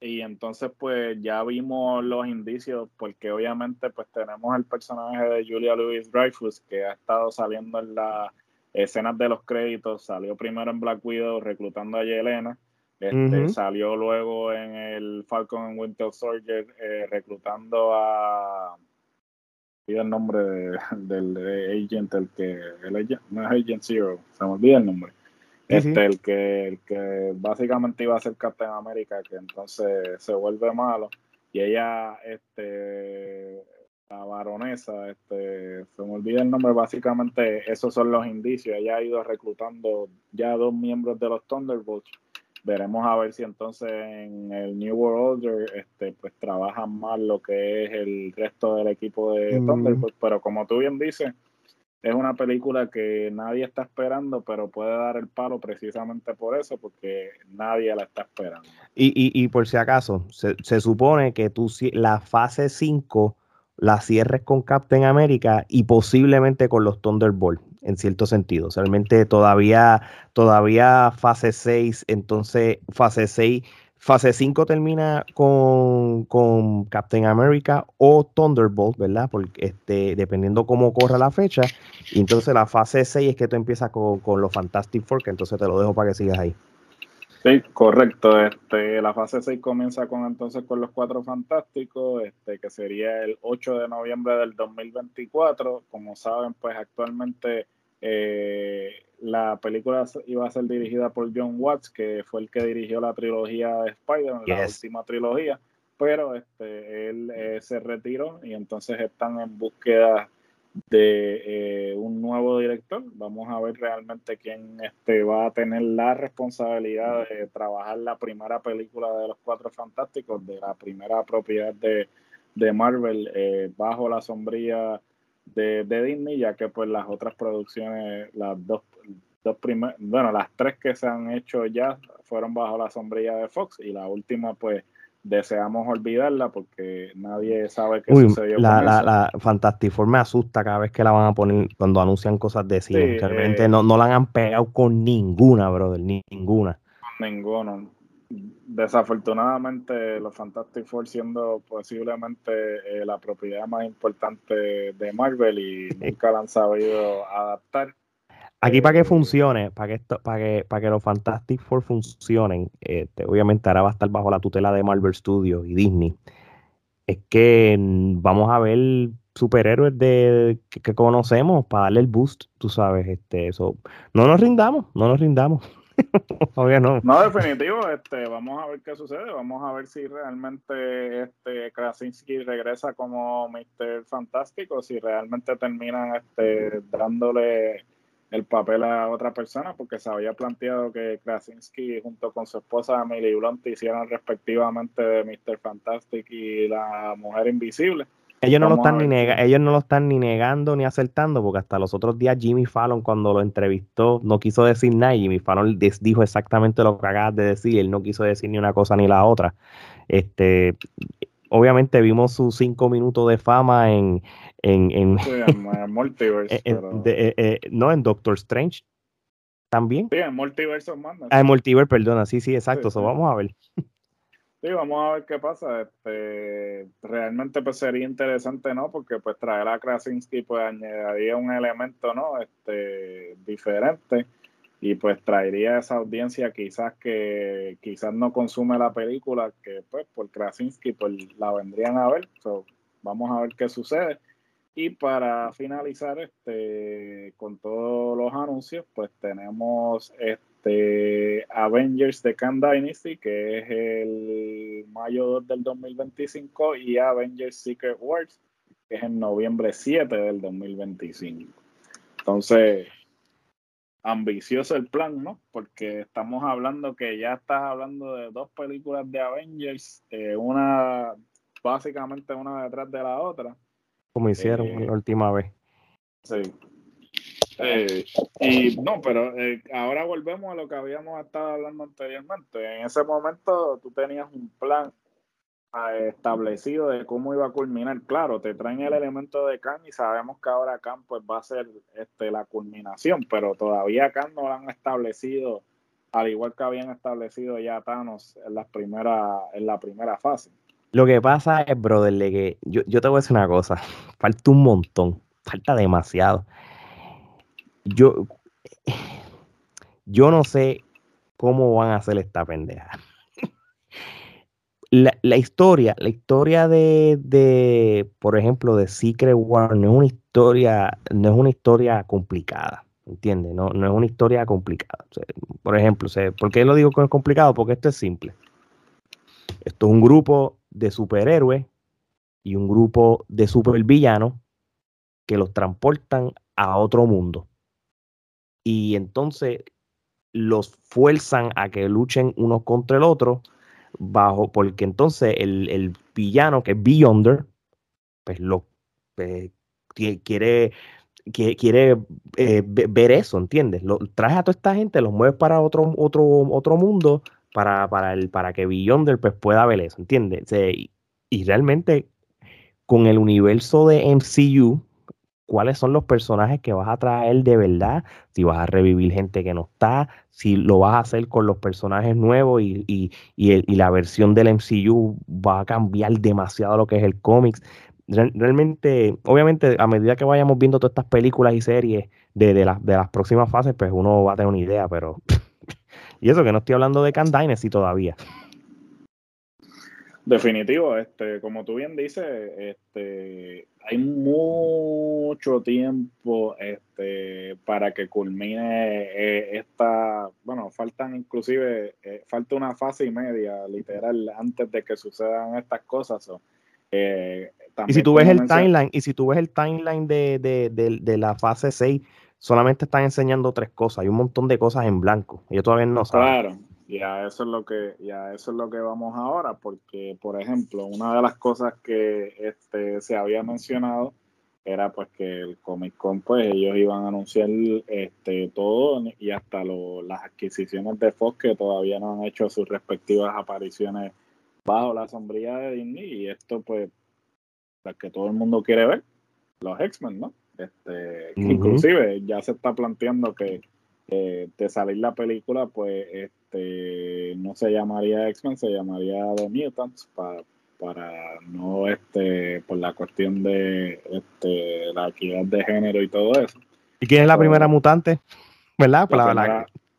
Speaker 1: Y entonces, pues ya vimos los indicios, porque obviamente, pues tenemos el personaje de Julia Louis Dreyfus que ha estado saliendo en las escenas de los créditos. Salió primero en Black Widow reclutando a Yelena. Este, Salió luego en el Falcon and Winter Soldier eh, reclutando a el nombre del agent, el que, el agent, no es Agent Zero, se me olvida el nombre. este, el que, el que básicamente iba a ser Captain America, que entonces se vuelve malo, y ella este la baronesa, este, se me olvida el nombre, básicamente esos son los indicios. Ella ha ido reclutando ya dos miembros de los Thunderbolts. Veremos a ver si entonces en el New World Order este, pues trabajan más lo que es el resto del equipo de mm. Thunderbolts. Pero como tú bien dices, es una película que nadie está esperando, pero puede dar el palo precisamente por eso, porque nadie la está esperando.
Speaker 2: Y, y, y por si acaso, se, se supone que tú la fase 5 la cierres con Captain America y posiblemente con los Thunderbolts, en cierto sentido. Realmente todavía, todavía fase 6, entonces fase 6 Fase 5 termina con, con, Captain America o Thunderbolt, ¿verdad? Porque este, dependiendo cómo corra la fecha. Y entonces la fase 6 es que tú empiezas con, con los Fantastic Four, que entonces te lo dejo para que sigas ahí.
Speaker 1: Sí, correcto. Este, la fase 6 comienza con entonces con los Cuatro Fantásticos, este, que sería el 8 de noviembre del 2024. Como saben, pues actualmente eh, la película iba a ser dirigida por John Watts, que fue el que dirigió la trilogía de Spider-Man, la última trilogía, pero este, él eh, se retiró y entonces están en búsqueda de eh, un nuevo director. Vamos a ver realmente quién este, va a tener la responsabilidad de trabajar la primera película de los Cuatro Fantásticos, de la primera propiedad de, de Marvel, eh, bajo la sombrilla de, de, Disney, ya que pues las otras producciones, las dos, dos primeras, bueno, las tres que se han hecho ya fueron bajo la sombrilla de Fox y la última pues deseamos olvidarla porque nadie sabe qué sucedió.
Speaker 2: La, con la, la Fantastic Four me asusta cada vez que la van a poner cuando anuncian cosas de cine. realmente eh, no, no la han pegado con ninguna, brother, ni ninguna.
Speaker 1: Ninguna. Desafortunadamente, los Fantastic Four siendo posiblemente eh, la propiedad más importante de Marvel y <laughs> nunca la han sabido adaptar.
Speaker 2: Aquí para que funcione, para que esto, para que, para que los Fantastic Four funcionen, este, obviamente ahora va a estar bajo la tutela de Marvel Studios y Disney. Es que vamos a ver superhéroes de que, conocemos para darle el boost, tú sabes, este, eso. No nos rindamos, no nos rindamos. <laughs>
Speaker 1: No. No, definitivo, este, vamos a ver qué sucede, vamos a ver si realmente este Krasinski regresa como Mr. Fantástico, si realmente terminan este, dándole el papel a otra persona porque se había planteado que Krasinski junto con su esposa Emily Blunt hicieran respectivamente de Mr. Fantastic y la Mujer Invisible.
Speaker 2: Ellos no, lo están ni ellos no lo están ni negando ni acertando porque hasta los otros días Jimmy Fallon cuando lo entrevistó no quiso decir nada Jimmy Fallon dijo exactamente lo que acabas de decir, él no quiso decir ni una cosa ni la otra. Este, obviamente vimos sus cinco minutos de fama en, en, en, <laughs>
Speaker 1: Multiverse.
Speaker 2: Eh, eh, no, en Doctor Strange también.
Speaker 1: Sí, en Multiverse
Speaker 2: Ah, en Multiverse, perdona, sí, sí, exacto. eso vamos a ver.
Speaker 1: Sí, vamos a ver qué pasa. Este, realmente pues sería interesante, ¿no? Porque pues traer a Krasinski pues añadiría un elemento, ¿no? Este, diferente y pues traería esa audiencia quizás que quizás no consume la película, que pues por Krasinski pues la vendrían a ver. vamos a ver qué sucede. Y para finalizar este con todos los anuncios, pues tenemos este Avengers de Khan Dynasty, que es el mayo 2 del 2025, y Avengers Secret Wars, que es en noviembre 7 del 2025. Entonces, ambicioso el plan, ¿no? Porque estamos hablando que ya estás hablando de dos películas de Avengers, eh, una básicamente una detrás de la otra.
Speaker 2: Como hicieron eh, la última vez.
Speaker 1: Sí. Eh, y no, pero ahora volvemos a lo que habíamos estado hablando anteriormente. En ese momento tú tenías un plan establecido de cómo iba a culminar. Claro, te traen el elemento de Khan y sabemos que ahora Khan pues va a ser este, la culminación, pero todavía Khan no lo han establecido, al igual que habían establecido ya Thanos en, las primera, en la primera fase.
Speaker 2: Lo que pasa es, brother, que yo, yo te voy a decir una cosa, <laughs> falta un montón, falta demasiado. Yo, yo no sé cómo van a hacer esta pendeja la, historia, la historia de, por ejemplo, de Secret War no es una historia, no es una historia complicada, ¿entiendes? No, no es una historia complicada. por ejemplo, ¿por qué lo digo que es complicado? Porque esto es simple. Esto es un grupo de superhéroes y un grupo de supervillanos que los transportan a otro mundo. Y entonces los fuerzan a que luchen unos contra el otro, bajo, porque entonces el, villano, que es Beyonder, pues lo pues, quiere, quiere eh, ver eso, ¿entiendes? Lo, traes a toda esta gente, los mueves para otro, otro, otro mundo para, para, el, para que Beyonder pues, pueda ver eso, ¿entiendes? y realmente con el universo de MCU, cuáles son los personajes que vas a traer de verdad, si vas a revivir gente que no está, si lo vas a hacer con los personajes nuevos y, y, y, la versión del MCU va a cambiar demasiado lo que es el cómics. Realmente, obviamente, a medida que vayamos viendo todas estas películas y series de, de, de las próximas fases, pues uno va a tener una idea, pero... y eso que no estoy hablando de Can Dynasty todavía.
Speaker 1: Definitivo, este, como tú bien dices, este, hay mucho tiempo este, para que culmine eh, esta, bueno, faltan inclusive, eh, falta una fase y media, literal, antes de que sucedan estas cosas.
Speaker 2: Eh, y si tú ves el timeline, y si tú ves el timeline de, de, de, la fase 6, solamente están enseñando tres cosas, hay un montón de cosas en blanco, ellos todavía no saben.
Speaker 1: Claro, y a eso es lo que, eso es lo que vamos ahora, porque, por ejemplo, una de las cosas que este, se había mencionado era pues que el Comic Con, pues ellos iban a anunciar este, todo y hasta las adquisiciones de Fox que todavía no han hecho sus respectivas apariciones bajo la sombría de Disney y esto pues, pues que todo el mundo quiere ver, los X-Men, ¿no? Este, Inclusive ya se está planteando que de salir la película, pues este no se llamaría X-Men, se llamaría The Mutants para, para no este por la cuestión de este, la equidad de género y todo eso.
Speaker 2: ¿Y quién es la primera mutante? ¿Verdad?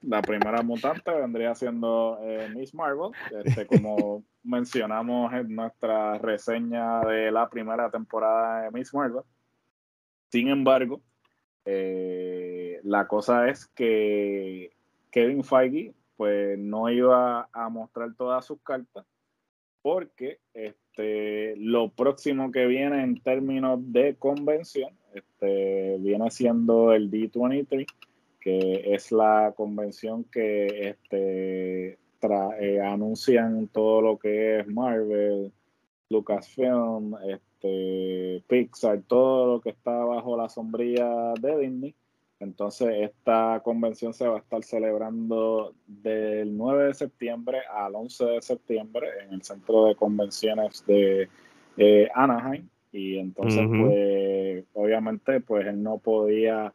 Speaker 1: La, primera, mutante vendría siendo eh, Miss Marvel, este, como <laughs> mencionamos en nuestra reseña de la primera temporada de Miss Marvel. Sin embargo, eh, la cosa es que Kevin Feige pues no iba a mostrar todas sus cartas porque este, lo próximo que viene en términos de convención este, viene siendo el D23, que es la convención que este, eh, anuncian todo lo que es Marvel, Lucasfilm, Pixar, todo lo que está bajo la sombrilla de Disney. Entonces, esta convención se va a estar celebrando del 9 de septiembre al 11 de septiembre en el centro de convenciones de eh, Anaheim. Y entonces, pues, obviamente, pues él no podía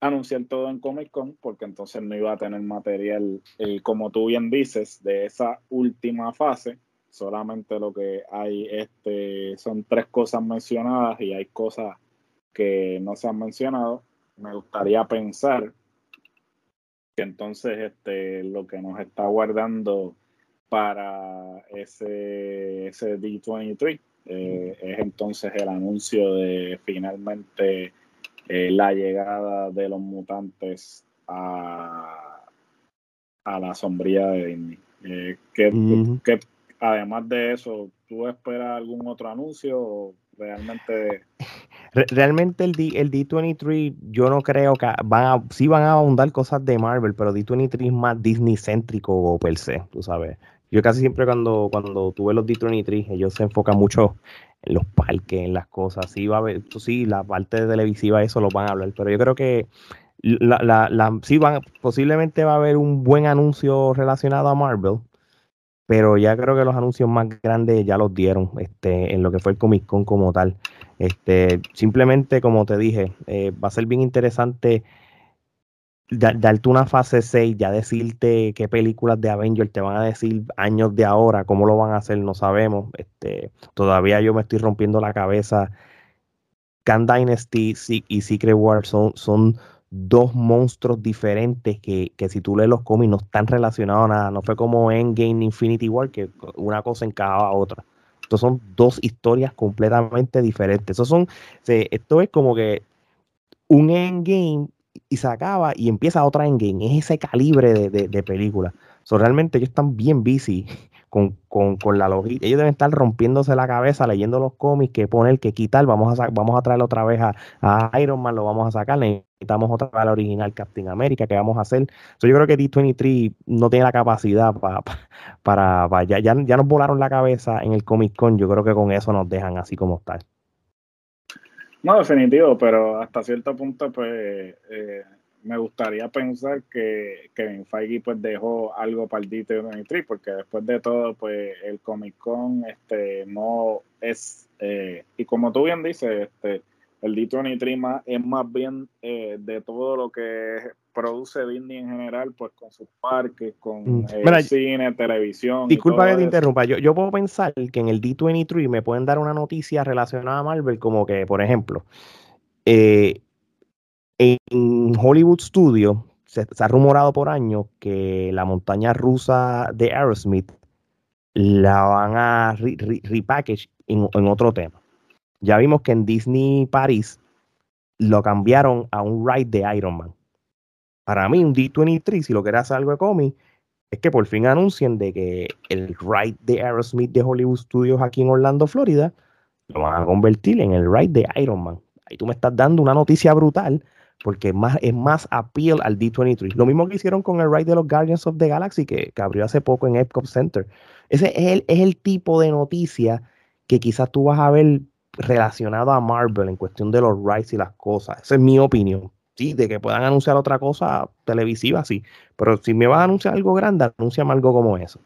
Speaker 1: anunciar todo en Comic Con porque entonces no iba a tener material, eh, como tú bien dices, de esa última fase solamente lo que hay este, son tres cosas mencionadas y hay cosas que no se han mencionado. Me gustaría pensar que entonces este, lo que nos está guardando para ese, ese D23 eh, es entonces el anuncio de finalmente eh, la llegada de los mutantes a, a la sombría de Disney. Eh, ¿qué, además de eso, ¿tú esperas algún otro anuncio o realmente...
Speaker 2: Realmente el, D, el D23 yo no creo que van a, sí van a abundar cosas de Marvel, pero D23 es más Disney céntrico per se, tú sabes. Yo casi siempre cuando, cuando tuve los D23, ellos se enfocan mucho en los parques, en las cosas. Sí, va a haber, sí, la parte televisiva, eso lo van a hablar, pero yo creo que la, la, la, sí van, posiblemente va a haber un buen anuncio relacionado a Marvel, pero ya creo que los anuncios más grandes ya los dieron este, en lo que fue el Comic Con como tal. Este, simplemente, como te dije, eh, va a ser bien interesante darte una fase 6, ya decirte qué películas de Avengers te van a decir años de ahora, cómo lo van a hacer, no sabemos. Este, todavía yo me estoy rompiendo la cabeza. Can Dynasty y Secret War son, son dos monstruos diferentes que, si tú lees los cómics no están relacionados a nada. No fue como Endgame Infinity War, que una cosa encajaba a otra. Estos son dos historias completamente diferentes. Eso son, esto es como que un Endgame y se acaba y empieza otra Endgame. Es ese calibre de, de, película. realmente ellos están bien busy con, con, con la logística. Ellos deben estar rompiéndose la cabeza leyendo los cómics, que poner, que quitar, vamos a, vamos a traer otra vez a, Iron Man, lo vamos a sacar, necesitamos otra vez al original Captain America, que vamos a hacer? yo creo que D23 no tiene la capacidad para, para, ya, ya, nos volaron la cabeza en el Comic Con, yo creo que con eso nos dejan así como está.
Speaker 1: No, definitivo, pero hasta cierto punto, pues... Eh, me gustaría pensar que Kevin Feige pues dejó algo para el D23 porque después de todo pues el Comic Con este no es eh, y como tú bien dices este el D23 es más bien eh, de todo lo que produce Disney en general pues con sus parques con mm. eh, cine televisión
Speaker 2: disculpa que te interrumpa yo, yo puedo pensar que en el D23 me pueden dar una noticia relacionada a Marvel como que por ejemplo eh, en Hollywood Studio se, ha rumorado por años que la montaña rusa de Aerosmith la van a repackage en, otro tema. Ya vimos que en Disney Paris lo cambiaron a un ride de Iron Man. Para mí, un D23, si lo quieres hacer algo de cómic, es que por fin anuncien de que el ride de Aerosmith de Hollywood Studios aquí en Orlando, Florida, lo van a convertir en el ride de Iron Man. Ahí tú me estás dando una noticia brutal porque es más, es más appeal al D23. Lo mismo que hicieron con el ride de los Guardians of the Galaxy, que, abrió hace poco en Epcot Center. Ese es el, es el tipo de noticia que quizás tú vas a ver relacionado a Marvel en cuestión de los rides y las cosas. Esa es mi opinión. Sí, de que puedan anunciar otra cosa televisiva, sí. Pero si me vas a anunciar algo grande, anúnciame algo como eso.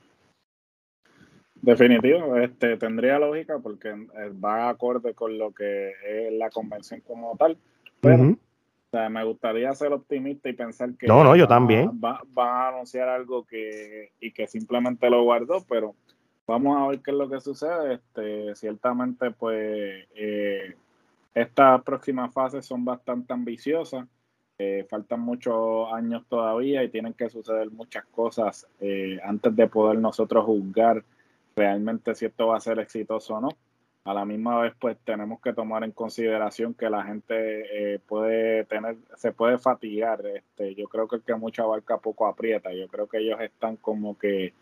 Speaker 1: Definitivo, este, tendría lógica porque eh, va acorde con lo que es la convención como tal. Pero sea, me gustaría ser optimista y pensar que
Speaker 2: no, no, yo también.
Speaker 1: Va, a anunciar algo que y que simplemente lo guardó, pero vamos a ver qué es lo que sucede. Este, ciertamente, pues eh, estas próximas fases son bastante ambiciosas. Eh, faltan muchos años todavía y tienen que suceder muchas cosas eh, antes de poder nosotros juzgar realmente si esto va a ser exitoso o no a la misma vez pues tenemos que tomar en consideración que la gente eh, puede tener, se puede fatigar, este, yo creo que el que mucha barca poco aprieta, yo creo que ellos están como que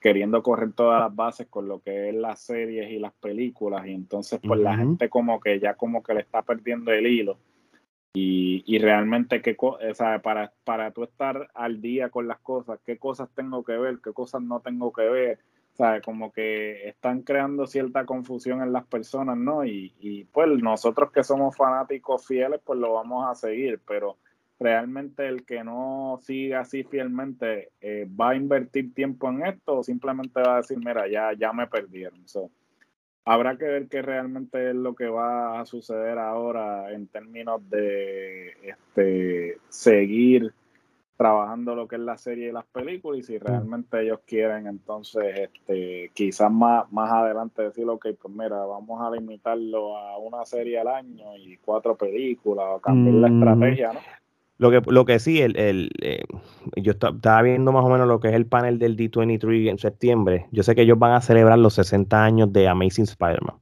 Speaker 1: queriendo correr todas las bases con lo que es las series y las películas y entonces pues la gente como que ya como que le está perdiendo el hilo y, y realmente qué o sea, para, para tú estar al día con las cosas, qué cosas tengo que ver, qué cosas no tengo que ver, como que están creando cierta confusión en las personas, ¿no? Y, y pues nosotros que somos fanáticos fieles, pues lo vamos a seguir, pero realmente el que no siga así fielmente eh, va a invertir tiempo en esto o simplemente va a decir, mira, ya, ya me perdieron. habrá que ver qué realmente es lo que va a suceder ahora en términos de este, seguir trabajando lo que es la serie y las películas y si realmente ellos quieren entonces este quizás más, más adelante decir ok pues mira vamos a limitarlo a una serie al año y cuatro películas o cambiar la mm. estrategia ¿no?
Speaker 2: Lo que, lo que sí, el, el eh, yo estaba viendo más o menos lo que es el panel del D23 en septiembre. Yo sé que ellos van a celebrar los 60 años de Amazing Spider-Man.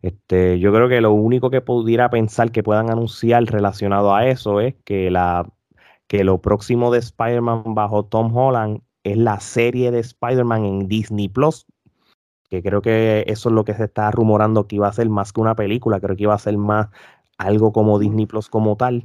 Speaker 2: Este, yo creo que lo único que pudiera pensar que puedan anunciar relacionado a eso es que la que lo próximo de Spider-Man bajo Tom Holland es la serie de Spider-Man en Disney Plus, que creo que eso es lo que se está rumorando que iba a ser más que una película, creo que iba a ser más algo como Disney Plus como tal.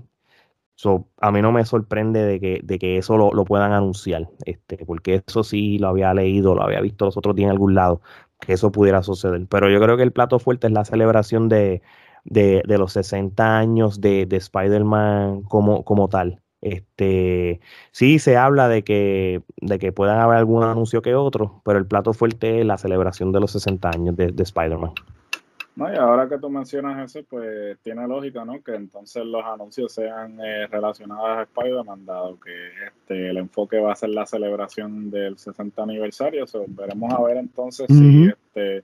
Speaker 2: So, a mí no me sorprende de que, de que eso lo, puedan anunciar, este, porque eso sí lo había leído, lo había visto los otros días en algún lado, que eso pudiera suceder. Pero yo creo que el plato fuerte es la celebración de, de, de los 60 años de, de Spider-Man como, como tal. Este, sí se habla de que, de que puedan haber algún anuncio que otro, pero el plato fuerte es la celebración de los 60 años de, Spider-Man.
Speaker 1: No, y ahora que tú mencionas eso, pues tiene lógica, ¿no? Que entonces los anuncios sean eh, relacionados a Spider-Man, dado que este, el enfoque va a ser la celebración del 60 aniversario. veremos a ver entonces si este,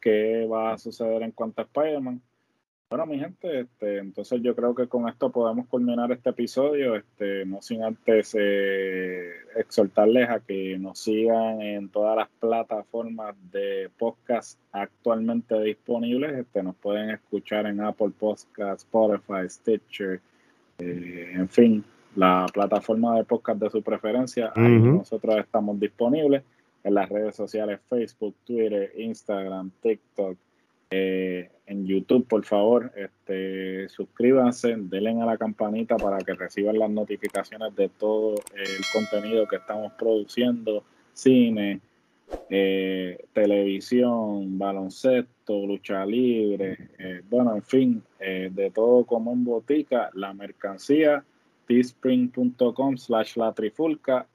Speaker 1: qué va a suceder en cuanto a Spider-Man. Bueno, mi gente, este, entonces yo creo que con esto podemos culminar este episodio, este, no sin antes eh, exhortarles a que nos sigan en todas las plataformas de podcast actualmente disponibles. Este, nos pueden escuchar en Apple Podcast, Spotify, Stitcher, eh, en fin, la plataforma de podcast de su preferencia. Ahí nosotros estamos disponibles. en las redes sociales Facebook, Twitter, Instagram, TikTok, eh, en YouTube, por favor, este, suscríbanse, denle a la campanita para que reciban las notificaciones de todo el contenido que estamos produciendo, cine, eh, televisión, baloncesto, lucha libre, eh, bueno, en fin, de todo como en botica, la mercancía, teespring.com slash la trifulca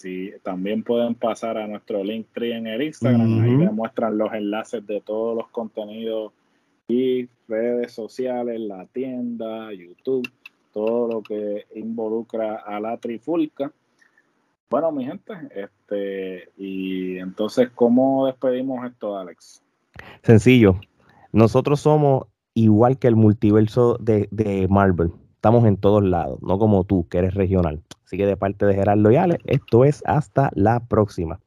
Speaker 1: Sí, también pueden pasar a nuestro link tree en el Instagram, ahí les muestran los enlaces de todos los contenidos y redes sociales, la tienda, YouTube, todo lo que involucra a la trifulca. Bueno, mi gente, este, y entonces, ¿cómo despedimos esto, Alex?
Speaker 2: Sencillo. Nosotros somos igual que el multiverso de, de Marvel. Estamos en todos lados, no como tú, que eres regional. Así que de parte de Gerardo y esto es hasta la próxima.